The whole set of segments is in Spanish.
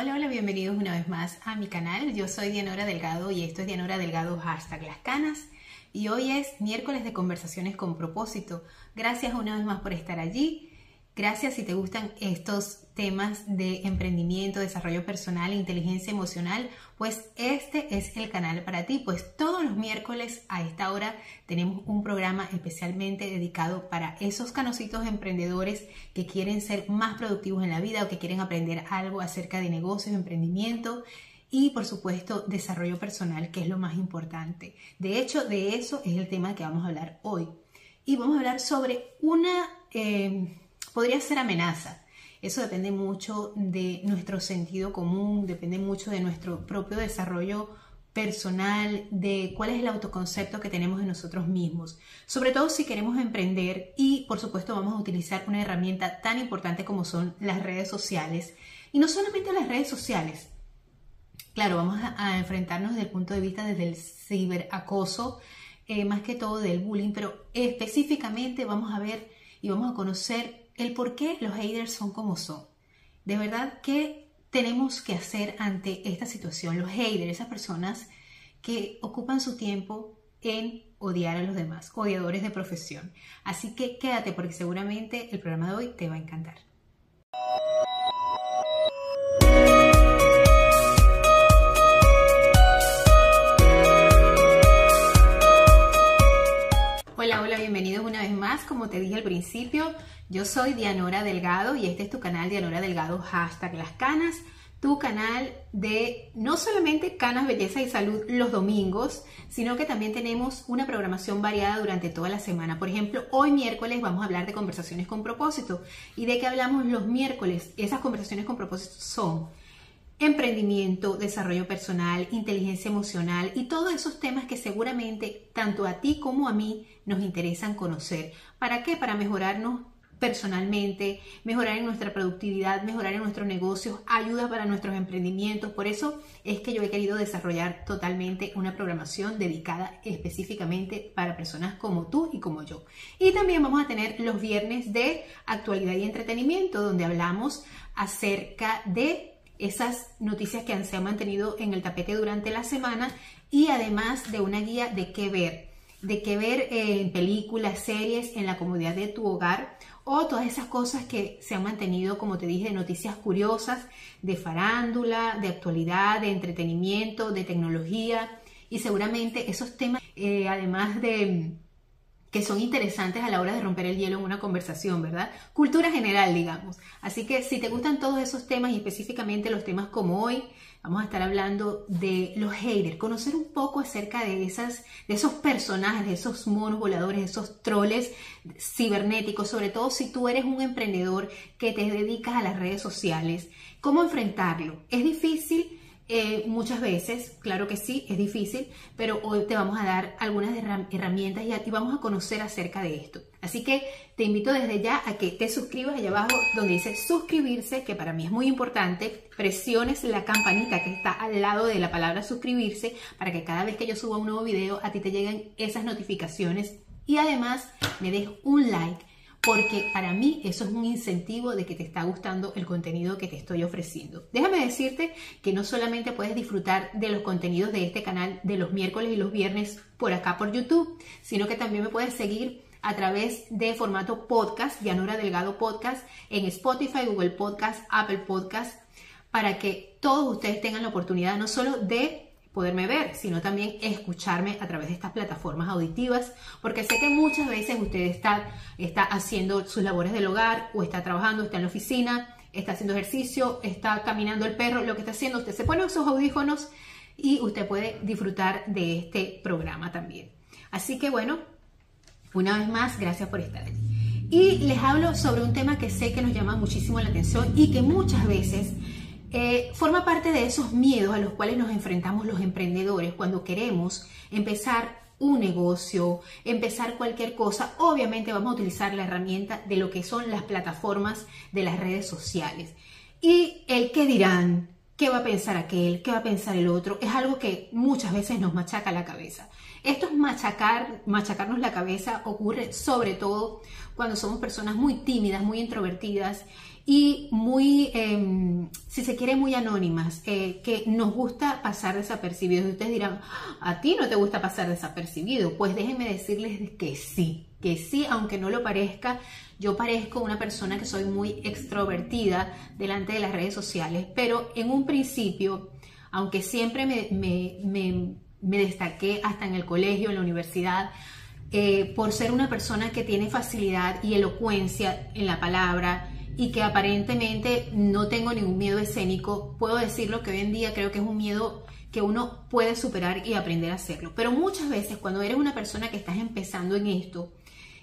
Hola, hola, bienvenidos una vez más a mi canal. Yo soy Dianora Delgado y esto es Dianora Delgado hashtag las canas. Y hoy es miércoles de conversaciones con propósito. Gracias una vez más por estar allí. Gracias si te gustan estos temas de emprendimiento, desarrollo personal inteligencia emocional, pues este es el canal para ti, pues todos los miércoles a esta hora tenemos un programa especialmente dedicado para esos canositos emprendedores que quieren ser más productivos en la vida o que quieren aprender algo acerca de negocios, emprendimiento y por supuesto desarrollo personal, que es lo más importante. De hecho, de eso es el tema que vamos a hablar hoy. Y vamos a hablar sobre una... Eh, podría ser amenaza. Eso depende mucho de nuestro sentido común, depende mucho de nuestro propio desarrollo personal, de cuál es el autoconcepto que tenemos de nosotros mismos. Sobre todo si queremos emprender y por supuesto vamos a utilizar una herramienta tan importante como son las redes sociales. Y no solamente las redes sociales. Claro, vamos a, enfrentarnos desde el punto de vista desde el ciberacoso, eh, más que todo del bullying, pero específicamente vamos a ver y vamos a conocer el por qué los haters son como son. De verdad, ¿qué tenemos que hacer ante esta situación? Los haters, esas personas que ocupan su tiempo en odiar a los demás, odiadores de profesión. Así que quédate porque seguramente el programa de hoy te va a encantar. Hola, hola, bienvenidos una vez más. Como te dije al principio, yo soy Dianora Delgado y este es tu canal Dianora Delgado, hashtag las canas, tu canal de no solamente canas, belleza y salud los domingos, sino que también tenemos una programación variada durante toda la semana. Por ejemplo, hoy miércoles vamos a hablar de conversaciones con propósito. ¿Y de qué hablamos los miércoles? Esas conversaciones con propósito son emprendimiento, desarrollo personal, inteligencia emocional y todos esos temas que seguramente tanto a ti como a mí nos interesan conocer. ¿Para qué? Para mejorarnos personalmente, mejorar en nuestra productividad, mejorar en nuestros negocios, ayuda para nuestros emprendimientos. Por eso es que yo he querido desarrollar totalmente una programación dedicada específicamente para personas como tú y como yo. Y también vamos a tener los viernes de actualidad y entretenimiento, donde hablamos acerca de esas noticias que se han mantenido en el tapete durante la semana y además de una guía de qué ver, de qué ver en películas, series, en la comodidad de tu hogar o todas esas cosas que se han mantenido, como te dije, de noticias curiosas, de farándula, de actualidad, de entretenimiento, de tecnología y seguramente esos temas, eh, además de que son interesantes a la hora de romper el hielo en una conversación, ¿verdad? Cultura general, digamos. Así que si te gustan todos esos temas y específicamente los temas como hoy, vamos a estar hablando de los haters, conocer un poco acerca de, esas, de esos personajes, de esos monos voladores, de esos troles cibernéticos, sobre todo si tú eres un emprendedor que te dedicas a las redes sociales, cómo enfrentarlo. Es difícil eh, muchas veces, claro que sí, es difícil, pero hoy te vamos a dar algunas herramientas y, vamos a conocer acerca de esto. Así que te invito desde ya a que te suscribas allá abajo donde dice suscribirse, que para mí es muy importante. Presiones la campanita que está al lado de la palabra suscribirse para que cada vez que yo suba un nuevo video a ti te lleguen esas notificaciones y además me des un like porque para mí eso es un incentivo de que te está gustando el contenido que te estoy ofreciendo. Déjame decirte que no solamente puedes disfrutar de los contenidos de este canal de los miércoles y los viernes por acá por YouTube, sino que también me puedes seguir a través de formato podcast, Llanura Delgado Podcast, en Spotify, Google Podcast, Apple Podcast, para que todos ustedes tengan la oportunidad no solo de poderme ver, sino también escucharme a través de estas plataformas auditivas, porque sé que muchas veces usted está, está haciendo sus labores del hogar o está trabajando, está en la oficina, está haciendo ejercicio, está caminando el perro, lo que está haciendo, usted se pone esos audífonos y usted puede disfrutar de este programa también. Así que bueno, una vez más, gracias por estar allí. Y les hablo sobre un tema que sé que nos llama muchísimo la atención y que muchas veces eh, forma parte de esos miedos a los cuales nos enfrentamos los emprendedores cuando queremos empezar un negocio, empezar cualquier cosa, obviamente vamos a utilizar la herramienta de lo que son las plataformas de las redes sociales. Y el qué dirán, qué va a pensar aquel, qué va a pensar el otro, es algo que muchas veces nos machaca la cabeza. Esto es machacar, machacarnos la cabeza ocurre sobre todo cuando somos personas muy tímidas, muy introvertidas y muy, em, si se quiere, muy anónimas, eh, que nos gusta pasar desapercibidos. Y ustedes dirán, a ti no te gusta pasar desapercibido. Pues déjenme decirles que sí, que sí, aunque no lo parezca. Yo parezco una persona que soy muy extrovertida delante de las redes sociales, pero en un principio, aunque siempre me, me, destaqué hasta en el colegio, en la universidad, eh, por ser una persona que tiene facilidad y elocuencia en la palabra, y que aparentemente no tengo ningún miedo escénico, puedo decirlo que hoy en día creo que es un miedo que uno puede superar y aprender a hacerlo. Pero muchas veces cuando eres una persona que estás empezando en esto,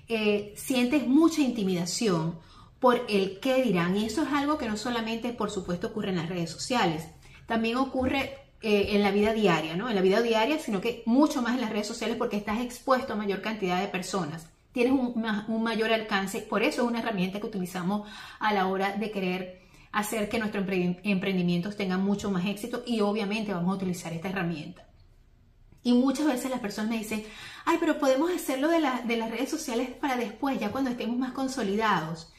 eh, sientes mucha intimidación por el qué dirán. Y eso es algo que no solamente, por supuesto, ocurre en las redes sociales, también ocurre eh, en la vida diaria, ¿no? En la vida diaria, sino que mucho más en las redes sociales porque estás expuesto a mayor cantidad de personas tienes un, mayor alcance. Por eso es una herramienta que utilizamos a la hora de querer hacer que nuestros emprendimientos tengan mucho más éxito y obviamente vamos a utilizar esta herramienta. Y muchas veces las personas me dicen, ay, pero podemos hacerlo de, las redes sociales para después, ya cuando estemos más consolidados.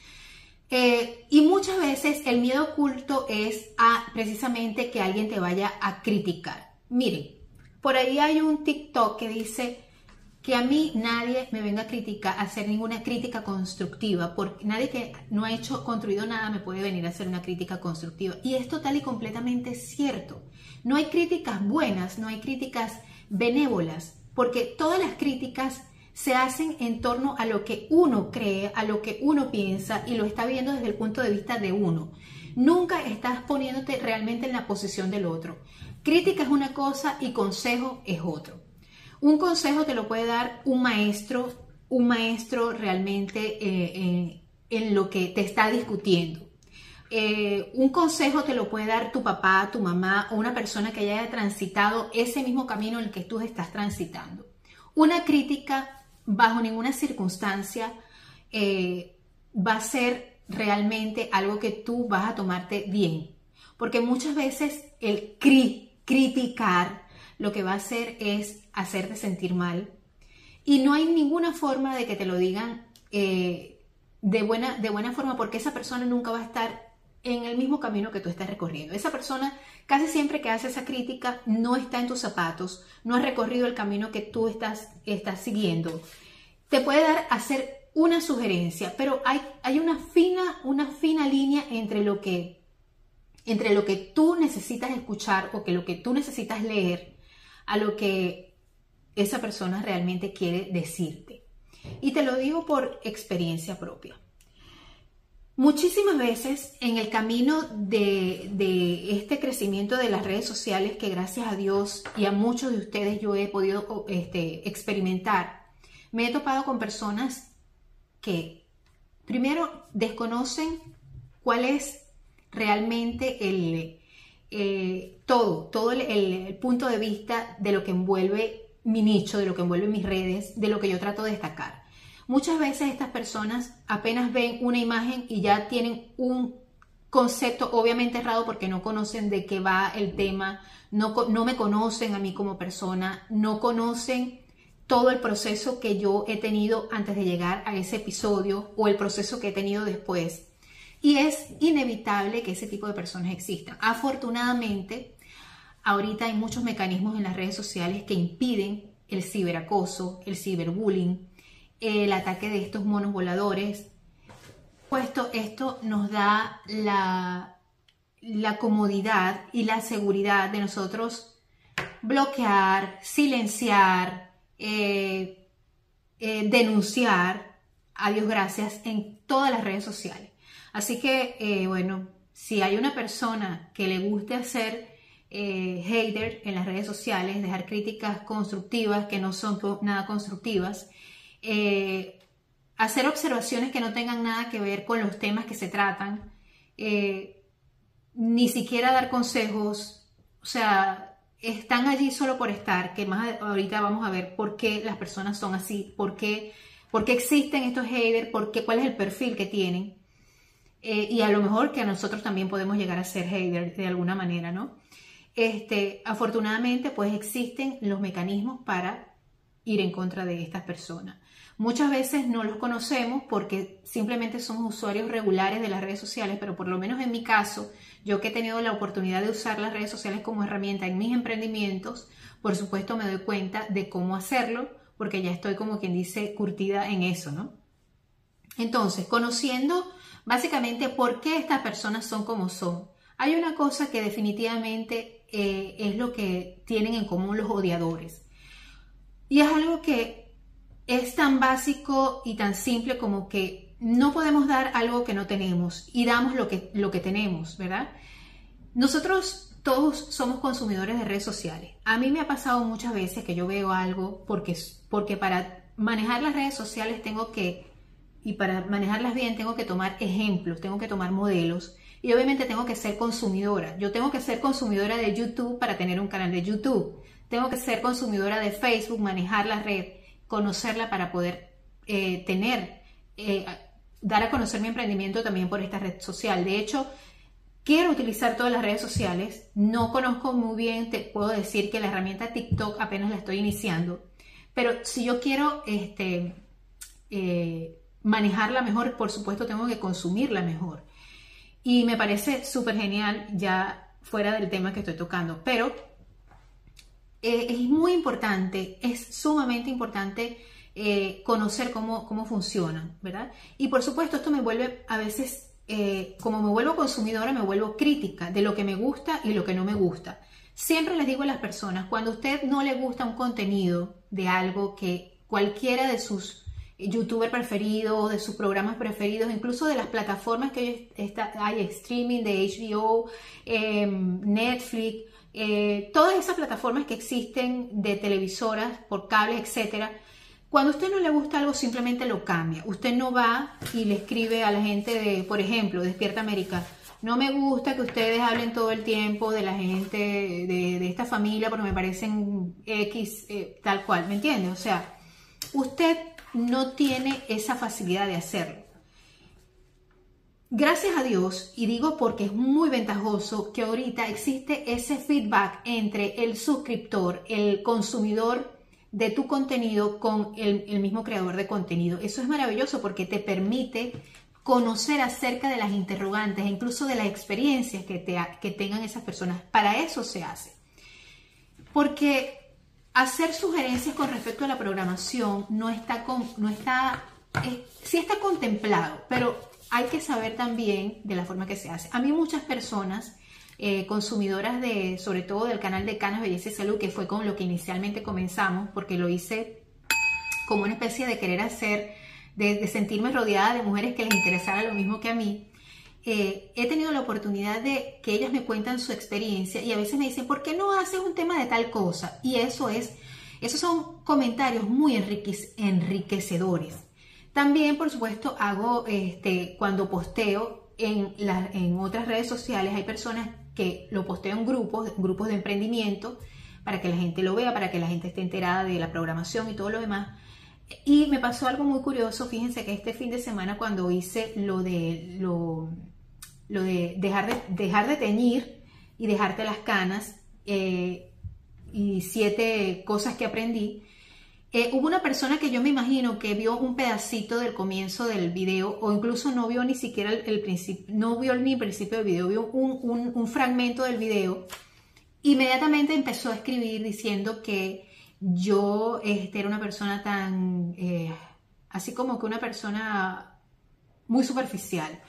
Eh, y muchas veces el miedo oculto es precisamente que alguien te vaya a criticar. Miren, por ahí hay un TikTok que dice, que a mí nadie me venga a criticar, a hacer ninguna crítica constructiva, porque nadie que no ha hecho, construido nada me puede venir a hacer una crítica constructiva. Y es total y completamente cierto. No hay críticas buenas, no hay críticas benévolas, porque todas las críticas se hacen en torno a lo que uno cree, a lo que uno piensa y lo está viendo desde el punto de vista de uno. Nunca estás poniéndote realmente en la posición del otro. Crítica es una cosa y consejo es otro. Un consejo te lo puede dar un maestro, un maestro realmente eh, en lo que te está discutiendo. Eh, un consejo te lo puede dar tu papá, tu mamá o una persona que haya transitado ese mismo camino en el que tú estás transitando. Una crítica bajo ninguna circunstancia eh, va a ser realmente algo que tú vas a tomarte bien, porque muchas veces el criticar lo que va a hacer es hacerte sentir mal. Y no hay ninguna forma de que te lo digan eh, de, buena, de buena forma porque esa persona nunca va a estar en el mismo camino que tú estás recorriendo. Esa persona casi siempre que hace esa crítica no está en tus zapatos, no ha recorrido el camino que tú estás, estás siguiendo. Te puede dar hacer una sugerencia, pero hay, hay una, fina, una fina línea entre lo, que, entre lo que tú necesitas escuchar o que lo que tú necesitas leer a lo que esa persona realmente quiere decirte. Y te lo digo por experiencia propia. Muchísimas veces en el camino de, este crecimiento de las redes sociales, que gracias a Dios y a muchos de ustedes yo he podido este, experimentar, me he topado con personas que primero desconocen cuál es realmente el, eh, todo, todo el, punto de vista de lo que envuelve mi nicho, de lo que envuelve mis redes, de lo que yo trato de destacar. Muchas veces estas personas apenas ven una imagen y ya tienen un concepto obviamente errado porque no conocen de qué va el tema, no, no me conocen a mí como persona, no conocen todo el proceso que yo he tenido antes de llegar a ese episodio o el proceso que he tenido después. Y es inevitable que ese tipo de personas existan. Afortunadamente, ahorita hay muchos mecanismos en las redes sociales que impiden el ciberacoso, el ciberbullying, el ataque de estos monos voladores. Puesto esto nos da la, comodidad y la seguridad de nosotros bloquear, silenciar, eh, eh, denunciar, a Dios gracias, en todas las redes sociales. Así que, eh, bueno, si hay una persona que le guste hacer eh, hater en las redes sociales, dejar críticas constructivas que no son nada constructivas, eh, hacer observaciones que no tengan nada que ver con los temas que se tratan, ni siquiera dar consejos, o sea, están allí solo por estar, que más ahorita vamos a ver por qué las personas son así, por qué, por qué existen estos haters, por qué, cuál es el perfil que tienen. Eh, y a lo mejor que a nosotros también podemos llegar a ser haters de alguna manera, ¿no? Este, afortunadamente, pues existen los mecanismos para ir en contra de estas personas. Muchas veces no los conocemos porque simplemente somos usuarios regulares de las redes sociales, pero por lo menos en mi caso, yo que he tenido la oportunidad de usar las redes sociales como herramienta en mis emprendimientos, por supuesto me doy cuenta de cómo hacerlo, porque ya estoy como quien dice curtida en eso, ¿no? Entonces, conociendo básicamente por qué estas personas son como son, hay una cosa que definitivamente eh, es lo que tienen en común los odiadores. Y es algo que es tan básico y tan simple como que no podemos dar algo que no tenemos y damos lo que, lo que tenemos, ¿verdad? Nosotros todos somos consumidores de redes sociales. A mí me ha pasado muchas veces que yo veo algo porque, porque para manejar las redes sociales tengo que, y para manejarlas bien tengo que tomar ejemplos, tengo que tomar modelos y obviamente tengo que ser consumidora. Yo tengo que ser consumidora de YouTube para tener un canal de YouTube. Tengo que ser consumidora de Facebook, manejar la red conocerla para poder eh, tener, eh, dar a conocer mi emprendimiento también por esta red social. De hecho, quiero utilizar todas las redes sociales. No conozco muy bien, te puedo decir que la herramienta TikTok apenas la estoy iniciando. Pero si yo quiero este, eh, manejarla mejor, por supuesto tengo que consumirla mejor. Y me parece súper genial ya fuera del tema que estoy tocando. Pero eh, es muy importante, es sumamente importante eh, conocer cómo, cómo funcionan, ¿verdad? Y por supuesto esto me vuelve a veces, eh, como me vuelvo consumidora, me vuelvo crítica de lo que me gusta y lo que no me gusta. Siempre les digo a las personas, cuando a usted no le gusta un contenido de algo que cualquiera de sus youtubers preferidos, de sus programas preferidos, incluso de las plataformas que hay streaming de HBO, em, Netflix, eh, todas esas plataformas que existen de televisoras por cable, etcétera, cuando a usted no le gusta algo, simplemente lo cambia. Usted no va y le escribe a la gente de, por ejemplo, Despierta América. No me gusta que ustedes hablen todo el tiempo de la gente de, esta familia porque me parecen X, eh, tal cual, ¿me entiende? O sea, usted no tiene esa facilidad de hacerlo. Gracias a Dios, y digo porque es muy ventajoso que ahorita existe ese feedback entre el suscriptor, el consumidor de tu contenido con el, mismo creador de contenido. Eso es maravilloso porque te permite conocer acerca de las interrogantes, e incluso de las experiencias que, te, que tengan esas personas. Para eso se hace. Porque hacer sugerencias con respecto a la programación no está, con, no está, sí está contemplado, pero hay que saber también de la forma que se hace. A mí muchas personas, eh, consumidoras de, sobre todo del canal de Canas Belleza y Salud, que fue con lo que inicialmente comenzamos, porque lo hice como una especie de querer hacer, de, sentirme rodeada de mujeres que les interesara lo mismo que a mí. Eh, he tenido la oportunidad de que ellas me cuentan su experiencia y a veces me dicen, ¿por qué no haces un tema de tal cosa? Y eso es, esos son comentarios muy enriquecedores. También, por supuesto, hago este, cuando posteo en, en otras redes sociales, hay personas que lo posteo en grupos, grupos de emprendimiento, para que la gente lo vea, para que la gente esté enterada de la programación y todo lo demás. Y me pasó algo muy curioso, fíjense que este fin de semana cuando hice lo de, lo, lo de, dejar, de dejar de teñir y dejarte las canas eh, y siete cosas que aprendí, eh, hubo una persona que yo me imagino que vio un pedacito del comienzo del video o incluso no vio ni siquiera el, principio, no vio ni el principio del video, vio un, fragmento del video. Inmediatamente empezó a escribir diciendo que yo este, era una persona tan, eh, así como que una persona muy superficial,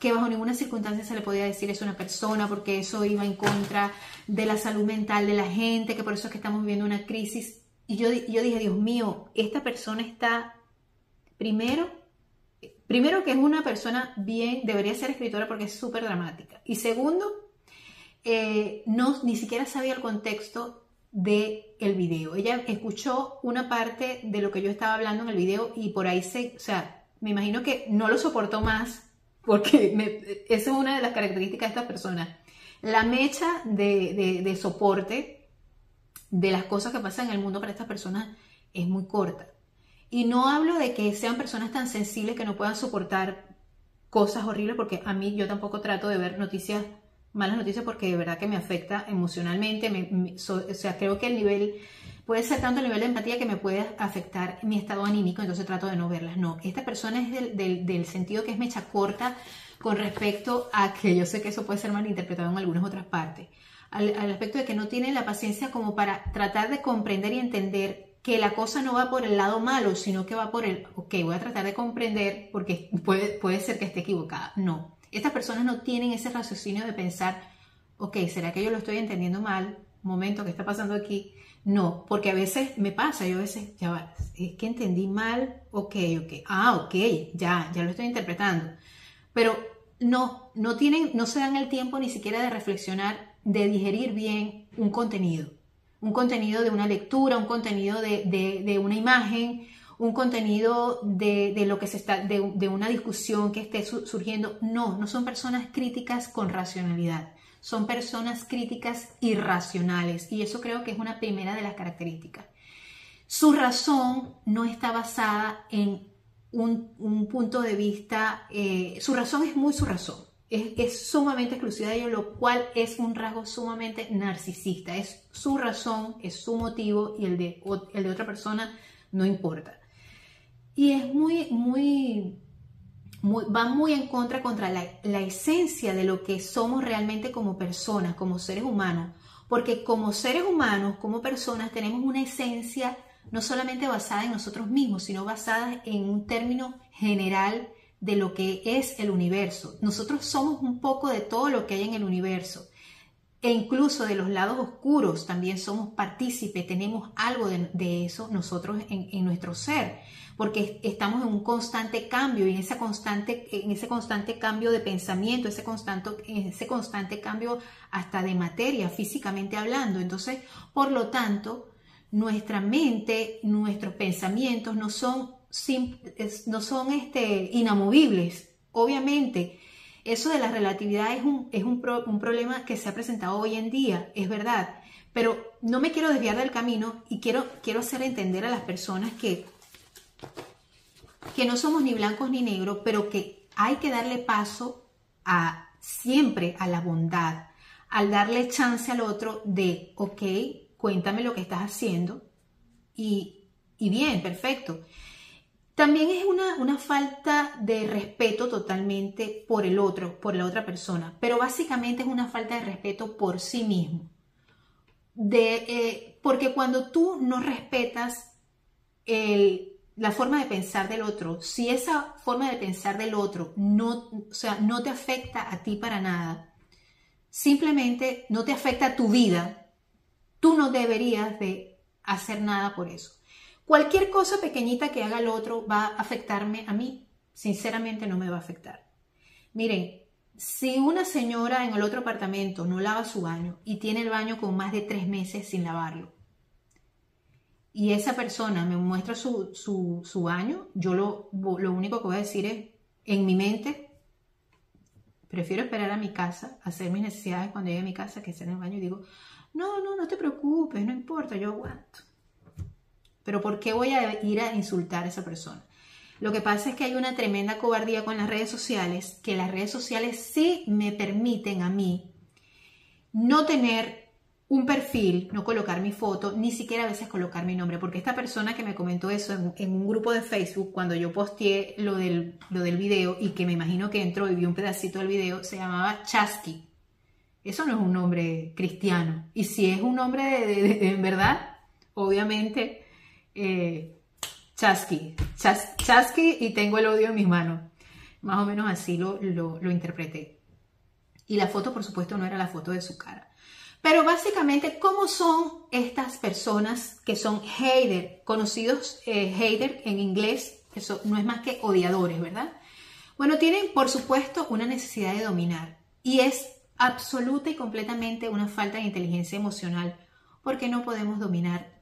que bajo ninguna circunstancia se le podía decir es una persona porque eso iba en contra de la salud mental de la gente, que por eso es que estamos viviendo una crisis y yo, yo dije, Dios mío, esta persona está, primero, primero que es una persona bien, debería ser escritora porque es súper dramática. Y segundo, eh, no, ni siquiera sabía el contexto del el video. Ella escuchó una parte de lo que yo estaba hablando en el video y por ahí se, o sea, me imagino que no lo soportó más porque esa es una de las características de esta persona. La mecha de, de soporte de las cosas que pasan en el mundo para estas personas es muy corta. Y no hablo de que sean personas tan sensibles que no puedan soportar cosas horribles, porque a mí yo tampoco trato de ver noticias, malas noticias, porque de verdad que me afecta emocionalmente. o sea, creo que el nivel puede ser tanto el nivel de empatía que me puede afectar mi estado anímico, entonces trato de no verlas. No, esta persona es del, sentido que es mecha corta con respecto a que yo sé que eso puede ser malinterpretado en algunas otras partes, al, al aspecto de que no tiene la paciencia como para tratar de comprender y entender que la cosa no va por el lado malo, sino que va por el, ok, voy a tratar de comprender porque puede, puede ser que esté equivocada. No, estas personas no tienen ese raciocinio de pensar, ok, ¿será que yo lo estoy entendiendo mal? Momento, ¿qué está pasando aquí? No, porque a veces me pasa, yo a veces, ya va, es que entendí mal, ok, ok, ah, ok, ya, ya lo estoy interpretando. Pero no, no tienen, no se dan el tiempo ni siquiera de reflexionar, de digerir bien un contenido. Un contenido de una lectura, un contenido de, una imagen, un contenido de, lo que se está, de, de una discusión que esté surgiendo. No, no son personas críticas con racionalidad son personas críticas irracionales y eso creo que es una primera de las características. Su razón no está basada en un, punto de vista, eh, su razón es muy su razón, es, sumamente exclusiva de ellos, lo cual es un rasgo sumamente narcisista, es su razón, es su motivo y el de, el de otra persona no importa. Y es muy, muy va muy en contra contra la, la esencia de lo que somos realmente como personas, como seres humanos, porque como seres humanos, como personas, tenemos una esencia no solamente basada en nosotros mismos, sino basada en un término general de lo que es el universo. Nosotros somos un poco de todo lo que hay en el universo. E incluso de los lados oscuros también somos partícipes, tenemos algo de, eso nosotros en, nuestro ser porque estamos en un constante cambio y en, constante, en ese constante cambio de pensamiento, ese constante, ese constante cambio hasta de materia, físicamente hablando. Entonces, por lo tanto, nuestra mente, nuestros pensamientos no son, no son este, inamovibles. Obviamente, eso de la relatividad es, un, es un, un problema que se ha presentado hoy en día, es verdad, pero no me quiero desviar del camino y quiero, quiero hacer entender a las personas que que no somos ni blancos ni negros, pero que hay que darle paso a siempre a la bondad, al darle chance al otro de, ok, cuéntame lo que estás haciendo y, bien, perfecto. También es una, falta de respeto totalmente por el otro, por la otra persona, pero básicamente es una falta de respeto por sí mismo. De, eh, porque cuando tú no respetas la forma de pensar del otro, si esa forma de pensar del otro no, o sea, no te afecta a ti para nada, simplemente no te afecta a tu vida, tú no deberías de hacer nada por eso. Cualquier cosa pequeñita que haga el otro va a afectarme a mí, sinceramente no me va a afectar. Miren, si una señora en el otro apartamento no lava su baño y tiene el baño con más de tres meses sin lavarlo, y esa persona me muestra su, su, baño, yo lo, lo único que voy a decir es, en mi mente, prefiero esperar a mi casa, hacer mis necesidades cuando llegue a mi casa que estar en el baño y digo, no, no, no te preocupes, no importa, yo aguanto. Pero ¿por qué voy a ir a insultar a esa persona? Lo que pasa es que hay una tremenda cobardía con las redes sociales, que las redes sociales sí me permiten a mí no tener un perfil, no colocar mi foto, ni siquiera a veces colocar mi nombre, porque esta persona que me comentó eso en, un grupo de Facebook, cuando yo posteé lo del, lo del video y que me imagino que entró y vio un pedacito del video, se llamaba Chasky. Eso no es un nombre cristiano. Y si es un nombre de, en verdad, obviamente, eh, Chasky. Chasky y tengo el odio en mis manos. Más o menos así lo, lo, lo interpreté. Y la foto, por supuesto, no era la foto de su cara. Pero básicamente, ¿cómo son estas personas que son hater, conocidos eh, hater en inglés? Eso no es más que odiadores, ¿verdad? Bueno, tienen por supuesto una necesidad de dominar y es absoluta y completamente una falta de inteligencia emocional porque no podemos dominar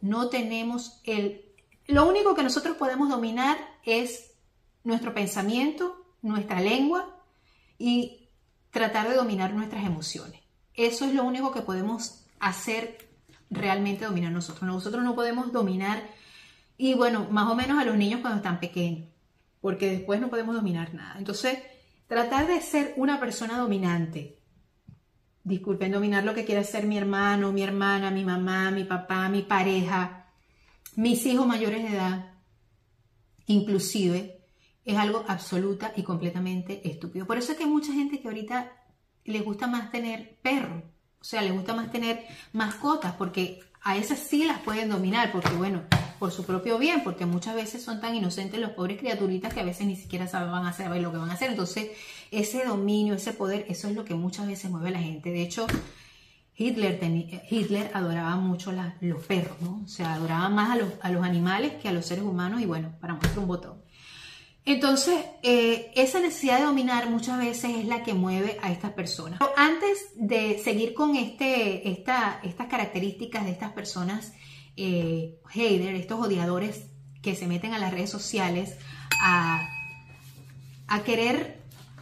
No tenemos el... Lo único que nosotros podemos dominar es nuestro pensamiento, nuestra lengua y tratar de dominar nuestras emociones. Eso es lo único que podemos hacer realmente dominar nosotros. Nosotros no podemos dominar, y bueno, más o menos a los niños cuando están pequeños, porque después no podemos dominar nada. Entonces, tratar de ser una persona dominante disculpen, dominar lo que quiere hacer mi hermano, mi hermana, mi mamá, mi papá, mi pareja, mis hijos mayores de edad, inclusive, es algo absoluta y completamente estúpido. Por eso es que hay mucha gente que ahorita les gusta más tener perros, o sea, les gusta más tener mascotas, porque a esas sí las pueden dominar, porque bueno, por su propio bien, porque muchas veces son tan inocentes los pobres criaturitas que a veces ni siquiera saben lo que van a hacer. Entonces, ese dominio, ese poder, eso es lo que muchas veces mueve a la gente. De hecho, Hitler, Hitler adoraba mucho los perros, ¿no? O sea, adoraba más a los, a los animales que a los seres humanos y bueno, para muestra un botón. Entonces, eh, esa necesidad de dominar muchas veces es la que mueve a estas personas. Pero antes de seguir con este, esta, estas características de estas personas, eh, estos odiadores que se meten a las redes sociales a, querer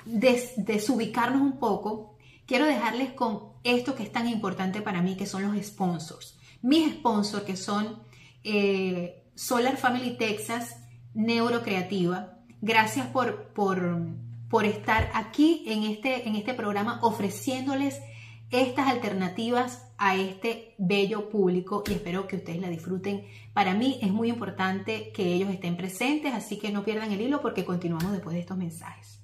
desubicarnos un poco, quiero dejarles con esto que es tan importante para mí, que son los sponsors. Mis sponsors, que son eh, Solar Family Texas, Neurocreativa, Gracias por, por, estar aquí en este, en este programa ofreciéndoles estas alternativas a este bello público y espero que ustedes la disfruten. Para mí es muy importante que ellos estén presentes, así que no pierdan el hilo porque continuamos después de estos mensajes.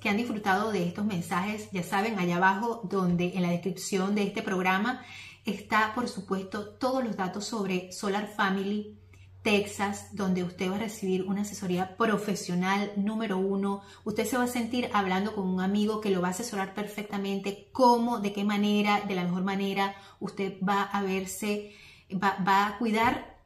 que han disfrutado de estos mensajes, ya saben, allá abajo donde en la descripción de este programa está, por supuesto, todos los datos sobre Solar Family Texas, donde usted va a recibir una asesoría profesional número uno. Usted se va a sentir hablando con un amigo que lo va a asesorar perfectamente cómo, de qué manera, de la mejor manera, usted va a verse, va, va a cuidar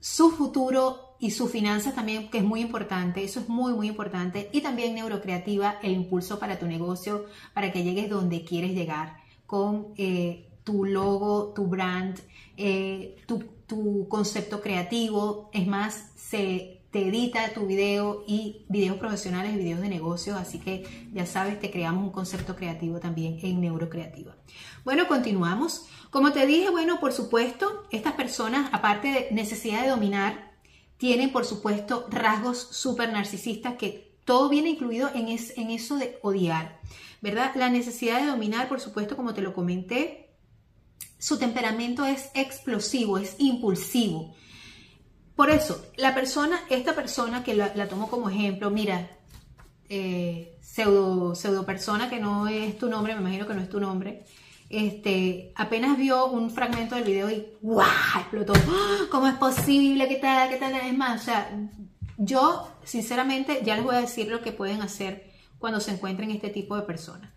su futuro y su finanzas también, que es muy importante, eso es muy, muy importante. Y también neurocreativa, el impulso para tu negocio, para que llegues donde quieres llegar, con eh, tu logo, tu brand, eh, tu, tu, concepto creativo. Es más, se te edita tu video y videos profesionales videos de negocio, así que ya sabes, te creamos un concepto creativo también en neurocreativa. Bueno, continuamos. Como te dije, bueno, por supuesto, estas personas, aparte de necesidad de dominar, tienen, por supuesto, rasgos súper narcisistas que todo viene incluido en, eso de odiar, ¿verdad? La necesidad de dominar, por supuesto, como te lo comenté, su temperamento es explosivo, es impulsivo. Por eso, la persona, esta persona que la, tomo como ejemplo, mira, eh, pseudo persona que no es tu nombre, me imagino que no es tu nombre, este, apenas vio un fragmento del video y ¡guau! explotó. ¡Ah! ¿Cómo es posible? ¿Qué tal? ¿Qué tal? Es más, o sea, yo sinceramente ya les voy a decir lo que pueden hacer cuando se encuentren este tipo de personas.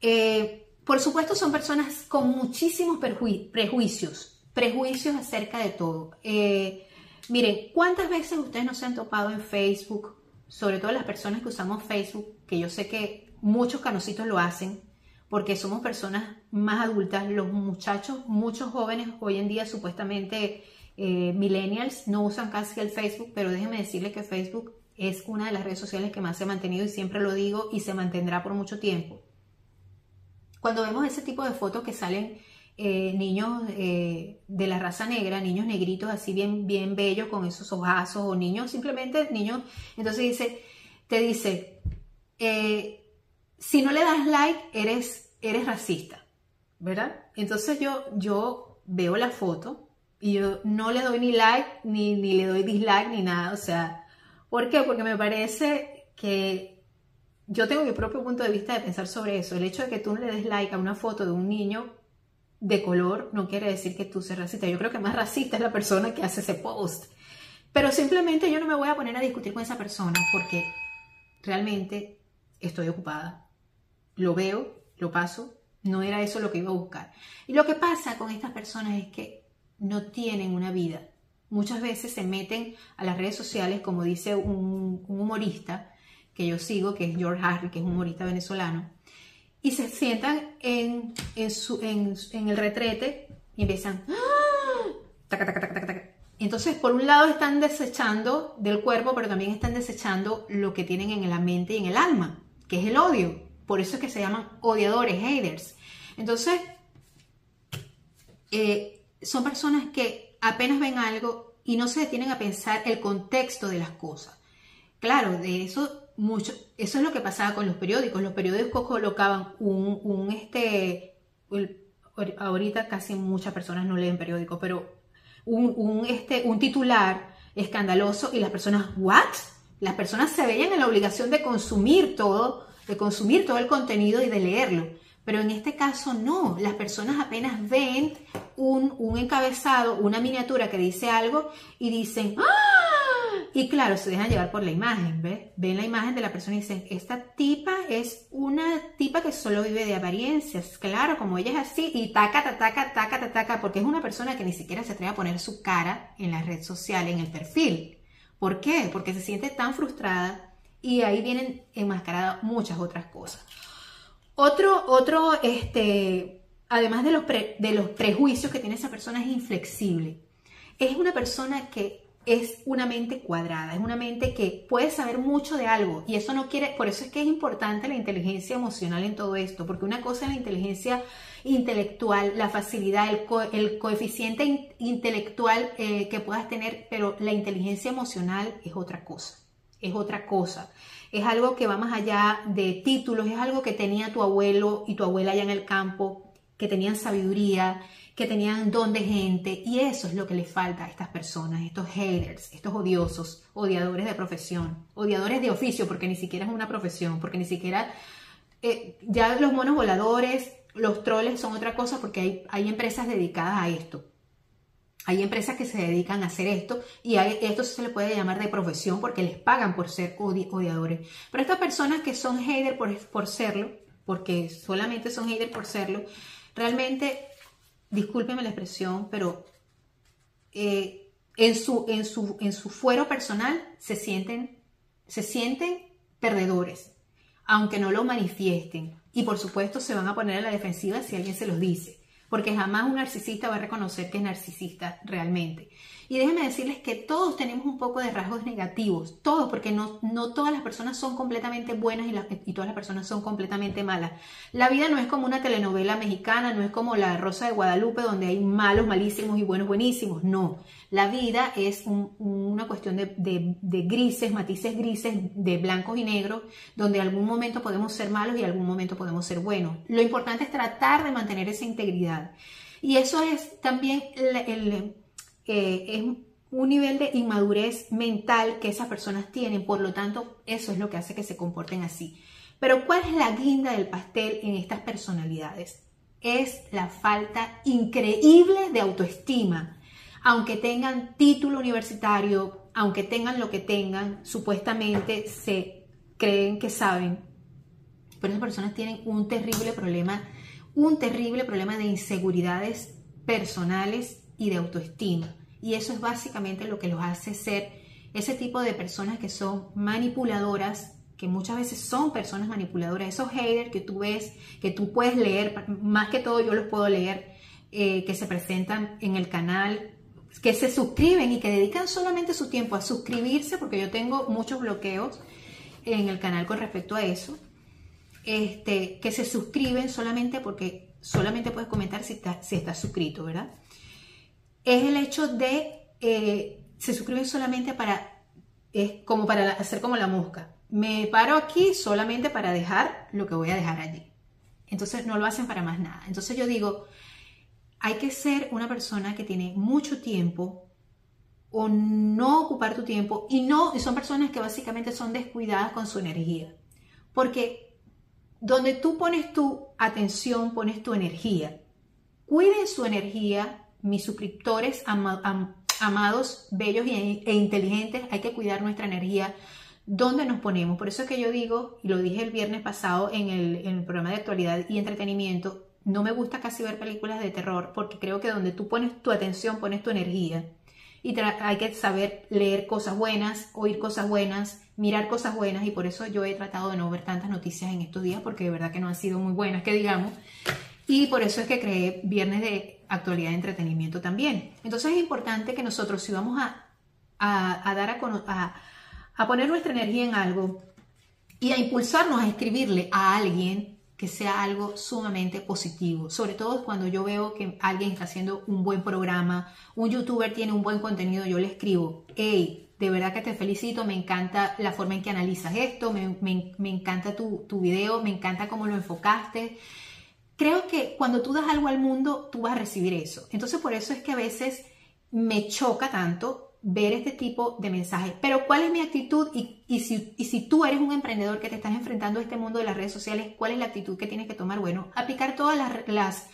Eh, por supuesto, son personas con muchísimos prejuicios, prejuicios acerca de todo. Eh, miren, ¿cuántas veces ustedes no se han topado en Facebook? Sobre todo las personas que usamos Facebook, que yo sé que muchos canositos lo hacen, porque somos personas más adultas. Los muchachos, muchos jóvenes hoy en día supuestamente eh, millennials no usan casi el Facebook, pero déjenme decirles que Facebook es una de las redes sociales que más se ha mantenido y siempre lo digo y se mantendrá por mucho tiempo. Cuando vemos ese tipo de fotos que salen eh, niños eh, de la raza negra, niños negritos así bien, bien bellos con esos ojazos o niños simplemente niños, entonces dice, te dice, si no le das like, eres, eres racista, ¿verdad? Entonces yo, yo veo la foto Y yo no le doy ni like, ni, ni le doy dislike, ni nada. O sea, ¿por qué? Porque me parece que yo tengo mi propio punto de vista de pensar sobre eso. El hecho de que tú no le des like a una foto de un niño de color no quiere decir que tú seas racista. Yo creo que más racista es la persona que hace ese post. Pero simplemente yo no me voy a poner a discutir con esa persona porque realmente estoy ocupada. Lo veo, lo paso, no era eso lo que iba a buscar. Y lo que pasa con estas personas es que no tienen una vida. Muchas veces se meten a las redes sociales, como dice un, humorista que yo sigo, que es George Harry, que es un humorista venezolano, y se sientan en, el retrete y empiezan... ¡Ah! Entonces, por un lado están desechando del cuerpo, pero también están desechando lo que tienen en la mente y en el alma, que es el odio. Por eso es que se llaman odiadores, haters. Entonces, eh, son personas que apenas ven algo y no se detienen a pensar el contexto de las cosas. Claro, de eso mucho, eso es lo que pasaba con los periódicos. Los periódicos colocaban un, este, ahorita casi muchas personas no leen periódicos, pero un, un, este, un titular escandaloso y las personas, ¿what? Las personas se veían en la obligación de consumir todo, de consumir todo el contenido y de leerlo. Pero en este caso no, las personas apenas ven un, encabezado, una miniatura que dice algo y dicen, ¡ah! Y claro, se dejan llevar por la imagen, ¿ves? Ven la imagen de la persona y dicen, esta tipa es una tipa que solo vive de apariencias, claro, como ella es así, y taca, taca, taca, taca, porque es una persona que ni siquiera se atreve a poner su cara en la red social, en el perfil. ¿Por qué? Porque se siente tan frustrada y ahí vienen enmascaradas muchas otras cosas. Otro, otro, este, además de los, de los prejuicios que tiene esa persona, es inflexible. Es una persona que es una mente cuadrada, es una mente que puede saber mucho de algo y eso no quiere, por eso es que es importante la inteligencia emocional en todo esto, porque una cosa es la inteligencia intelectual, la facilidad, el, coeficiente intelectual eh, que puedas tener, pero la inteligencia emocional es otra cosa, es otra cosa es algo que va más allá de títulos, es algo que tenía tu abuelo y tu abuela allá en el campo, que tenían sabiduría, que tenían don de gente, y eso es lo que le falta a estas personas, estos haters, estos odiosos, odiadores de profesión, odiadores de oficio, porque ni siquiera es una profesión, porque ni siquiera, eh, ya los monos voladores, los troles son otra cosa, porque hay, hay empresas dedicadas a esto. Hay empresas que se dedican a hacer esto y a esto se le puede llamar de profesión porque les pagan por ser odiadores. Pero estas personas que son haters por, por serlo, porque solamente son haters por serlo, realmente, discúlpeme la expresión, pero eh, en, su, en, su, en su fuero personal se sienten, se sienten perdedores, aunque no lo manifiesten. Y por supuesto se van a poner a la defensiva si alguien se los dice porque jamás un narcisista va a reconocer que es narcisista realmente. Y déjenme decirles que todos tenemos un poco de rasgos negativos, todos, porque no, no todas las personas son completamente buenas y, y, todas las personas son completamente malas. La vida no es como una telenovela mexicana, no es como La Rosa de Guadalupe, donde hay malos, malísimos y buenos, buenísimos. No, la vida es una cuestión de, grises, matices grises, de blancos y negros, donde algún momento podemos ser malos y algún momento podemos ser buenos. Lo importante es tratar de mantener esa integridad. Y eso es también el es un nivel de inmadurez mental que esas personas tienen, por lo tanto, eso es lo que hace que se comporten así. Pero ¿cuál es la guinda del pastel en estas personalidades? Es la falta increíble de autoestima. Aunque tengan título universitario, aunque tengan lo que tengan, supuestamente se creen que saben, pero esas personas tienen un terrible problema, un terrible problema de inseguridades personales y de autoestima. Y eso es básicamente lo que los hace ser ese tipo de personas que son manipuladoras, que muchas veces son personas manipuladoras, esos haters que tú ves, que tú puedes leer, más que todo yo los puedo leer, eh, que se presentan en el canal, que se suscriben y que dedican solamente su tiempo a suscribirse, porque yo tengo muchos bloqueos en el canal con respecto a eso, este, que se suscriben solamente porque solamente puedes comentar si, si estás suscrito, ¿verdad? es el hecho de, eh, se suscriben solamente para, es como para hacer como la mosca. Me paro aquí solamente para dejar lo que voy a dejar allí. Entonces no lo hacen para más nada. Entonces yo digo, hay que ser una persona que tiene mucho tiempo o no ocupar tu tiempo y no son personas que básicamente son descuidadas con su energía. Porque donde tú pones tu atención, pones tu energía. Cuiden su energía, mis suscriptores amados, bellos e inteligentes, hay que cuidar nuestra energía. ¿Dónde nos ponemos? Por eso es que yo digo, y lo dije el viernes pasado en el programa de actualidad y entretenimiento, no me gusta casi ver películas de terror porque creo que donde tú pones tu atención, pones tu energía y hay que saber leer cosas buenas, oír cosas buenas, mirar cosas buenas y por eso yo he tratado de no ver tantas noticias en estos días porque de verdad que no han sido muy buenas, que digamos. Y por eso es que creé Viernes de Actualidad de Entretenimiento también. Entonces es importante que nosotros si vamos a, a, dar a, a poner nuestra energía en algo y a impulsarnos a escribirle a alguien, que sea algo sumamente positivo, sobre todo cuando yo veo que alguien está haciendo un buen programa, un youtuber tiene un buen contenido, yo le escribo, hey, de verdad que te felicito, me encanta la forma en que analizas esto, me, encanta tu, tu video, me encanta cómo lo enfocaste. Creo que cuando tú das algo al mundo, tú vas a recibir eso. Entonces por eso es que a veces me choca tanto ver este tipo de mensajes. Pero ¿cuál es mi actitud? Y, si, tú eres un emprendedor que te estás enfrentando a este mundo de las redes sociales, ¿cuál es la actitud que tienes que tomar? Bueno, aplicar todas las,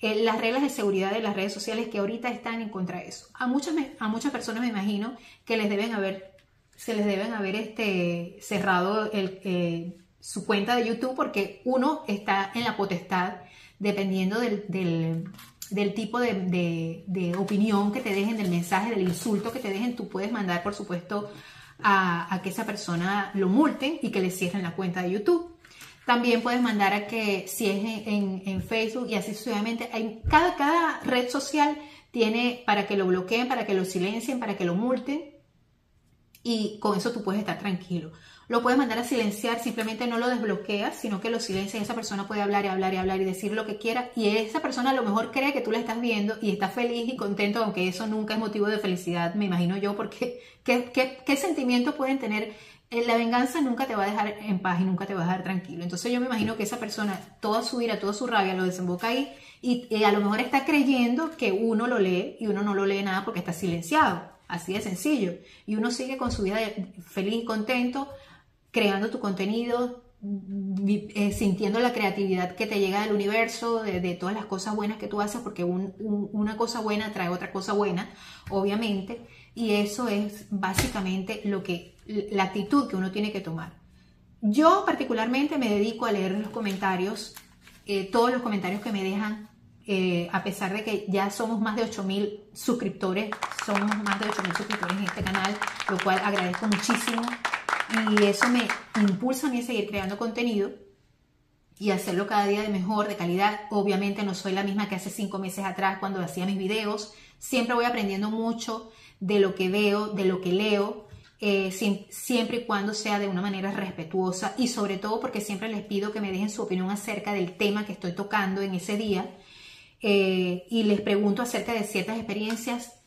eh, las, reglas de seguridad de las redes sociales que ahorita están en contra de eso. A muchas, a muchas personas me imagino que les deben haber, se les deben haber este, cerrado eh, su cuenta de YouTube porque uno está en la potestad dependiendo del tipo de, opinión que te dejen, del mensaje, del insulto que te dejen, tú puedes mandar, por supuesto, a, que esa persona lo multen y que le cierren la cuenta de YouTube. También puedes mandar a que si es en, Facebook y así sucesivamente. Hay, cada, cada red social tiene para que lo bloqueen, para que lo silencien, para que lo multen. Y con eso tú puedes estar tranquilo lo puedes mandar a silenciar, simplemente no lo desbloqueas, sino que lo silencias esa persona puede hablar y hablar y hablar y decir lo que quiera y esa persona a lo mejor cree que tú la estás viendo y está feliz y contento, aunque eso nunca es motivo de felicidad, me imagino yo, porque ¿qué, qué, sentimientos pueden tener? Eh, la venganza nunca te va a dejar en paz y nunca te va a dejar tranquilo. Entonces yo me imagino que esa persona, toda su ira, toda su rabia lo desemboca ahí y, y a lo mejor está creyendo que uno lo lee y uno no lo lee nada porque está silenciado. Así de sencillo. Y uno sigue con su vida feliz y contento, creando tu contenido, eh, sintiendo la creatividad que te llega del universo, de, todas las cosas buenas que tú haces, porque una cosa buena trae otra cosa buena, obviamente, y eso es básicamente lo que, la actitud que uno tiene que tomar. Yo particularmente me dedico a leer los comentarios, eh, todos los comentarios que me dejan, eh, a pesar de que ya somos más de 8.000 suscriptores, somos más de 8.000 suscriptores en este canal, lo cual agradezco muchísimo y eso me impulsa a mí a seguir creando contenido y hacerlo cada día de mejor, de calidad. Obviamente no soy la misma que hace cinco meses atrás cuando hacía mis videos. Siempre voy aprendiendo mucho de lo que veo, de lo que leo, eh, siempre y cuando sea de una manera respetuosa y sobre todo porque siempre les pido que me dejen su opinión acerca del tema que estoy tocando en ese día eh, y les pregunto acerca de ciertas experiencias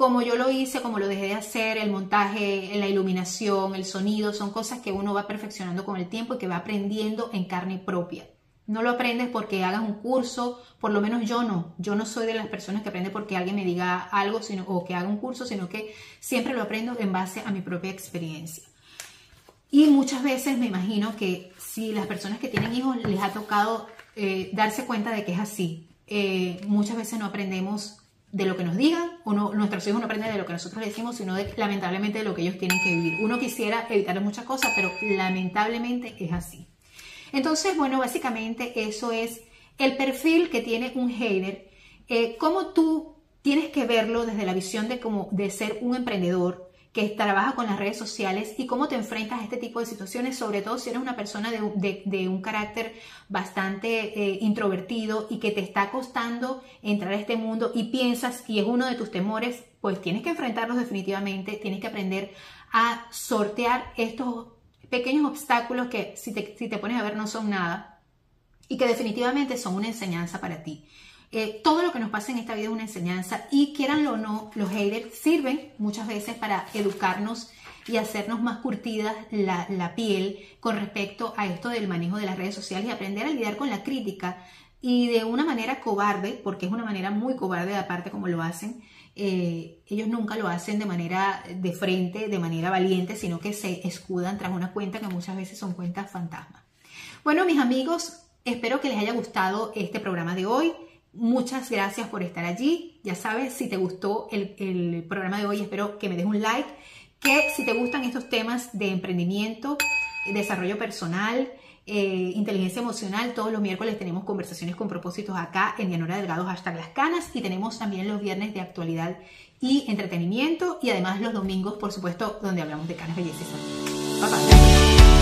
como yo lo hice, como lo dejé de hacer, el montaje, la iluminación, el sonido, son cosas que uno va perfeccionando con el tiempo y que va aprendiendo en carne propia. No lo aprendes porque hagas un curso, por lo menos yo no. Yo no soy de las personas que aprende porque alguien me diga algo o que haga un curso, sino que siempre lo aprendo en base a mi propia experiencia. Y muchas veces me imagino que si las personas que tienen hijos les ha tocado eh, darse cuenta de que es así, eh, muchas veces no aprendemos de lo que nos digan, uno, nuestros hijos no aprenden de lo que nosotros decimos, sino de, lamentablemente de lo que ellos tienen que vivir. Uno quisiera evitar muchas cosas, pero lamentablemente es así. Entonces, bueno, básicamente eso es el perfil que tiene un hater, eh, cómo tú tienes que verlo desde la visión de, como, de ser un emprendedor, que trabaja con las redes sociales y cómo te enfrentas a este tipo de situaciones, sobre todo si eres una persona de, un carácter bastante eh, introvertido y que te está costando entrar a este mundo y piensas y es uno de tus temores, pues tienes que enfrentarlos definitivamente, tienes que aprender a sortear estos pequeños obstáculos que si te, si te pones a ver no son nada y que definitivamente son una enseñanza para ti. Todo lo que nos pasa en esta vida es una enseñanza y quieranlo o no, los haters sirven muchas veces para educarnos y hacernos más curtidas la, piel con respecto a esto del manejo de las redes sociales y aprender a lidiar con la crítica y de una manera cobarde, porque es una manera muy cobarde aparte como lo hacen, eh, ellos nunca lo hacen de manera de frente, de manera valiente, sino que se escudan tras una cuenta que muchas veces son cuentas fantasmas. Bueno, mis amigos, espero que les haya gustado este programa de hoy. Muchas gracias por estar allí. Ya sabes, si te gustó el, el programa de hoy, espero que me des un like. Que si te gustan estos temas de emprendimiento, desarrollo personal, eh, inteligencia emocional. Todos los miércoles tenemos conversaciones con propósitos acá en Dianora Delgado, hashtag las canas. Y tenemos también los viernes de actualidad y entretenimiento. Y además los domingos, por supuesto, donde hablamos de canas bellezas. Bye bye.